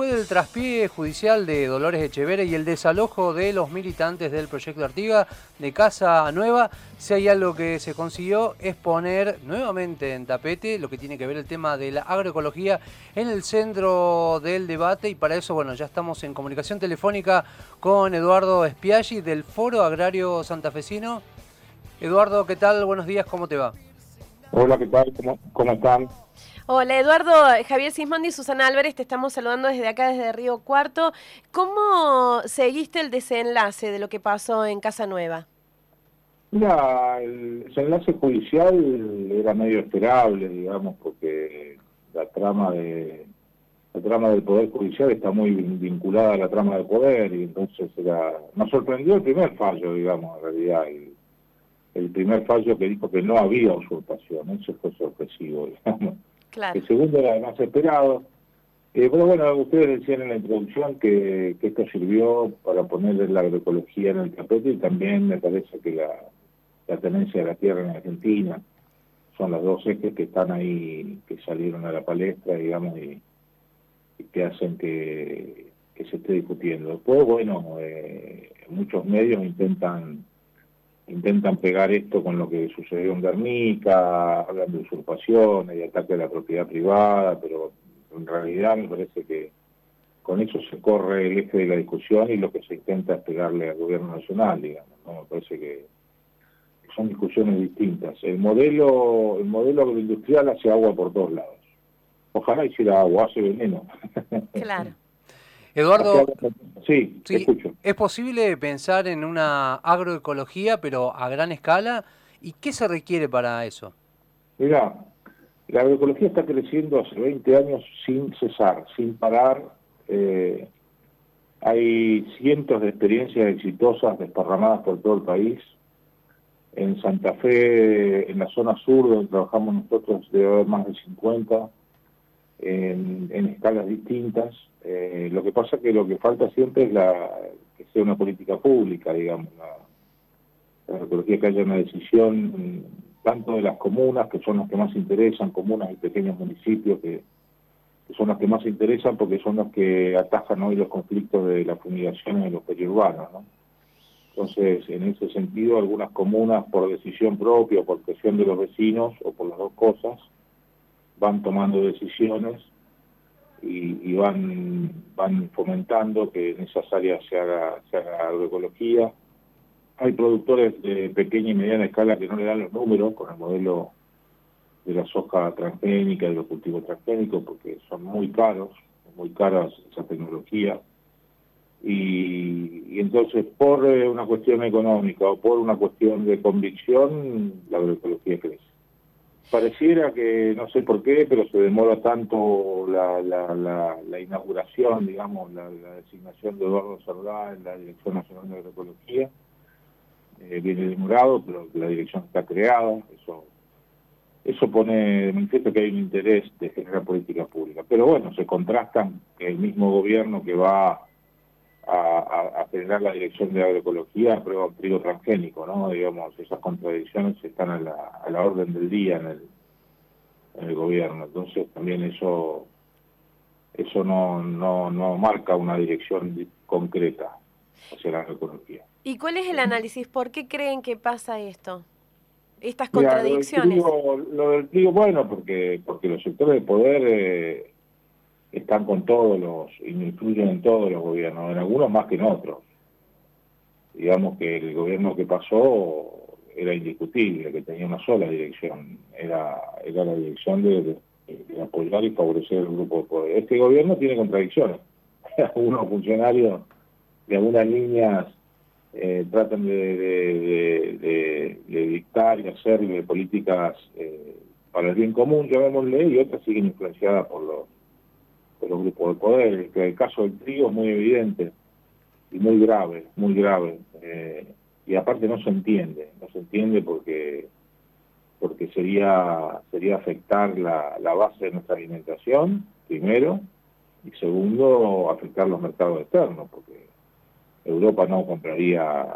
después del traspié judicial de Dolores Echeverre y el desalojo de los militantes del proyecto Artiga de Casa Nueva, si hay algo que se consiguió es poner nuevamente en tapete lo que tiene que ver el tema de la agroecología en el centro del debate y para eso, bueno, ya estamos en comunicación telefónica con Eduardo Spiaggi del Foro Agrario Santafesino. Eduardo, ¿qué tal? Buenos días, ¿cómo te va? Hola, ¿qué tal? ¿Cómo, están? Hola, Eduardo, Javier Sismondi y Susana Álvarez, te estamos saludando desde acá, desde Río Cuarto. ¿Cómo seguiste el desenlace de lo que pasó en Casa Nueva? Mira, el desenlace judicial era medio esperable, digamos, porque la trama de la trama del poder judicial está muy vinculada a la trama del poder y entonces era nos sorprendió el primer fallo, digamos, en realidad el primer fallo que dijo que no había usurpación, eso fue sorpresivo, digamos. El segundo era el más esperado. Eh, pero bueno, ustedes decían en la introducción que, esto sirvió para poner la agroecología en el tapete y también me parece que la, la tenencia de la tierra en Argentina son los dos ejes que están ahí, que salieron a la palestra, digamos, y, que hacen que, que, se esté discutiendo. Después, bueno, eh, muchos medios intentan intentan pegar esto con lo que sucedió en Guernica, hablan de usurpaciones y ataque a la propiedad privada, pero en realidad me parece que con eso se corre el eje de la discusión y lo que se intenta es pegarle al gobierno nacional, digamos, Me parece que son discusiones distintas. El modelo, el modelo agroindustrial hace agua por todos lados. Ojalá hiciera agua, hace veneno. Claro. Eduardo, sí, escucho. ¿es posible pensar en una agroecología, pero a gran escala? ¿Y qué se requiere para eso? Mira, la agroecología está creciendo hace 20 años sin cesar, sin parar. Eh, hay cientos de experiencias exitosas desparramadas por todo el país. En Santa Fe, en la zona sur donde trabajamos nosotros, debe haber más de 50 en, escalas distintas. Eh, lo que pasa que lo que falta siempre es la que sea una política pública, digamos, la, la que haya una decisión mm, tanto de las comunas, que son las que más interesan, comunas y pequeños municipios que, son las que más interesan porque son los que atajan hoy los conflictos de la fumigación en los periurbanos, ¿no? Entonces, en ese sentido, algunas comunas, por decisión propia, por presión de los vecinos o por las dos cosas, van tomando decisiones y, van fomentando que en esas áreas se haga, se haga agroecología. Hay productores de pequeña y mediana escala que no le dan los números con el modelo de la soja transgénica, de los cultivos transgénicos, porque son muy caros, muy caras esa tecnología. Y, y, entonces por eh, una cuestión económica o por una cuestión de convicción, la agroecología crece pareciera que, no sé por qué, pero se demora tanto la, la, inauguración, digamos, la, designación de Eduardo Sardá en la Dirección Nacional de Agroecología. Eh, viene demorado, pero la dirección está creada, eso eso pone de manifiesto que hay un interés de generar política pública. Pero bueno, se contrastan que el mismo gobierno que va a, generar la dirección de agroecología aprueba un trigo transgénico, ¿no? Digamos, esas contradicciones están a la, a la orden del día en el, en el gobierno. Entonces también eso eso no, no, no marca una dirección concreta hacia la agroecología. ¿Y cuál es el análisis? ¿Por qué creen que pasa esto? Estas contradicciones. lo, del trigo, bueno, porque porque los sectores de poder eh, están con todos los, influyen en todos los gobiernos, en algunos más que en otros. Digamos que el gobierno que pasó era indiscutible, que tenía una sola dirección, era, era la dirección de, apoyar y favorecer el grupo de poder. Este gobierno tiene contradicciones. Algunos funcionarios de algunas líneas eh, tratan de, dictar y hacer políticas eh, para el bien común, llamémosle, y otras siguen influenciadas por los los grupos de poder. El, caso del trigo es muy evidente y muy grave, muy grave. Eh, y aparte no se entiende, no se entiende porque porque sería sería afectar la, la base de nuestra alimentación, primero, y segundo, afectar los mercados externos, porque Europa no compraría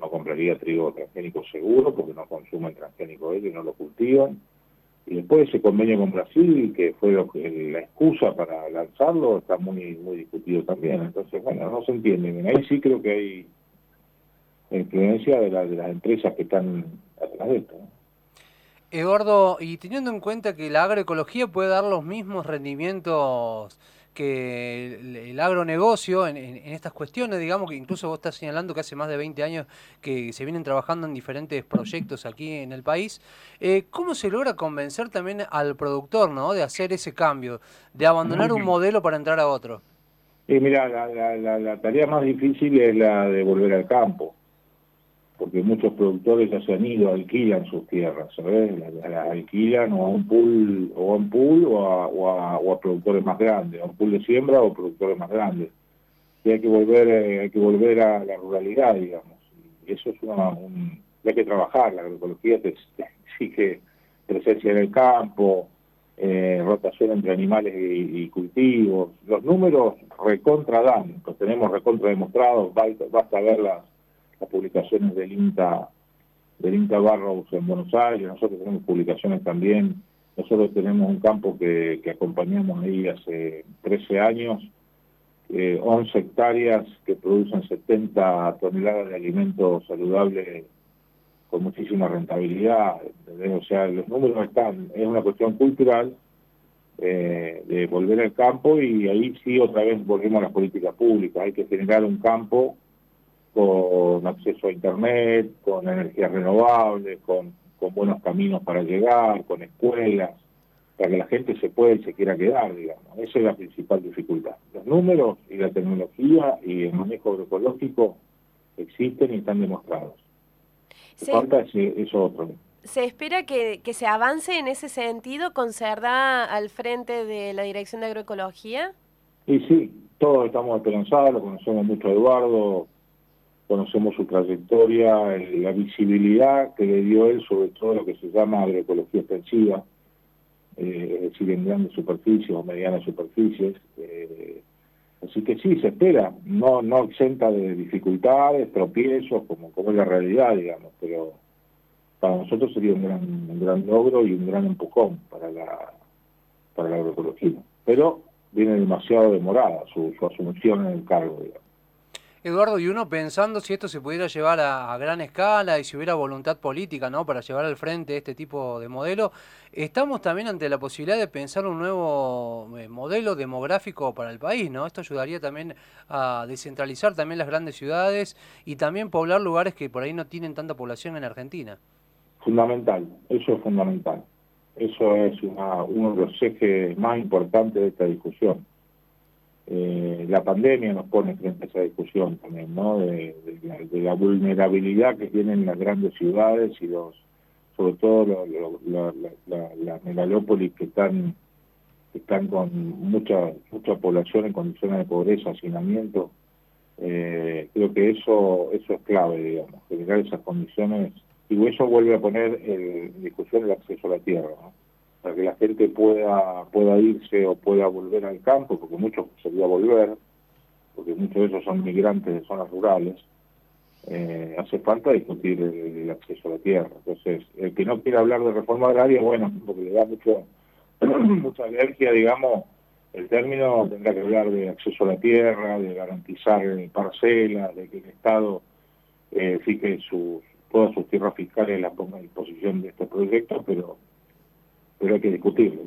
no compraría trigo transgénico seguro porque no consumen transgénico ellos y no lo cultivan y después ese convenio con Brasil, que fue lo la excusa para lanzarlo, está muy muy discutido también. Entonces, bueno, no se entiende Ahí sí creo que hay influencia de, de las empresas que están atrás de esto. Eduardo, y teniendo en cuenta que la agroecología puede dar los mismos rendimientos que el, agronegocio en, estas cuestiones, digamos que incluso vos estás señalando que hace más de 20 años que se vienen trabajando en diferentes proyectos aquí en el país, eh, ¿cómo se logra convencer también al productor ¿no? de hacer ese cambio, de abandonar un modelo para entrar a otro? Y mira, la tarea más difícil es la de volver al campo porque muchos productores ya se han ido, alquilan sus tierras, ¿sabes? Las, alquilan o a un pool o a un pool o a, o a, productores más grandes, a un pool de siembra o productores más grandes. Y hay que volver, eh, hay que volver a la ruralidad, digamos. Y eso es una, un, hay que trabajar, la agroecología te, exige presencia en el campo, eh, rotación entre animales y, cultivos. Los números recontra dan, los tenemos recontra demostrados, basta ver las las publicaciones del INTA, del INTA Barrows en Buenos Aires, nosotros tenemos publicaciones también, nosotros tenemos un campo que, acompañamos ahí hace 13 años, 11 hectáreas que producen 70 toneladas de alimentos saludables con muchísima rentabilidad, o sea, los números están, es una cuestión cultural eh, de volver al campo y ahí sí otra vez volvemos a las políticas públicas, hay que generar un campo con acceso a Internet, con energías renovables, con, buenos caminos para llegar, con escuelas, para que la gente se pueda y se quiera quedar, digamos. Esa es la principal dificultad. Los números y la tecnología y el manejo agroecológico existen y están demostrados. Falta eso otro. ¿Se espera que, que, se avance en ese sentido con Cerda al frente de la Dirección de Agroecología? Y sí, todos estamos esperanzados, lo conocemos mucho a Eduardo, conocemos su trayectoria, la visibilidad que le dio él sobre todo lo que se llama agroecología extensiva, eh, es decir, en grandes superficies o medianas superficies. Eh, así que sí, se espera, no no exenta de dificultades, tropiezos, como, como es la realidad, digamos, pero para nosotros sería un gran, un gran logro y un gran empujón para la, para la agroecología. Pero viene demasiado demorada su, su asunción en el cargo, digamos. Eduardo, y uno pensando si esto se pudiera llevar a, gran escala y si hubiera voluntad política ¿no? para llevar al frente este tipo de modelo, estamos también ante la posibilidad de pensar un nuevo eh, modelo demográfico para el país, ¿no? Esto ayudaría también a descentralizar también las grandes ciudades y también poblar lugares que por ahí no tienen tanta población en Argentina. Fundamental, eso es fundamental. Eso es uno de los ejes más importantes de esta discusión eh, la pandemia nos pone frente a esa discusión también, ¿no? De, la vulnerabilidad que tienen las grandes ciudades y los, sobre todo las megalópolis que están están con mucha mucha población en condiciones de pobreza, hacinamiento. Eh, creo que eso eso es clave, digamos, generar esas condiciones y eso vuelve a poner en discusión el acceso a la tierra, ¿no? Para que la gente pueda pueda irse o pueda volver al campo, porque muchos sería volver, porque muchos de esos son migrantes de zonas rurales, eh, hace falta discutir el, acceso a la tierra. Entonces, el que no quiera hablar de reforma agraria, bueno, porque le da mucho mucha alergia, digamos, el término tendrá que hablar de acceso a la tierra, de garantizar parcelas, de que el Estado eh, fije sus, todas sus tierras fiscales las ponga a disposición de este proyecto, pero pero hay que discutirlo.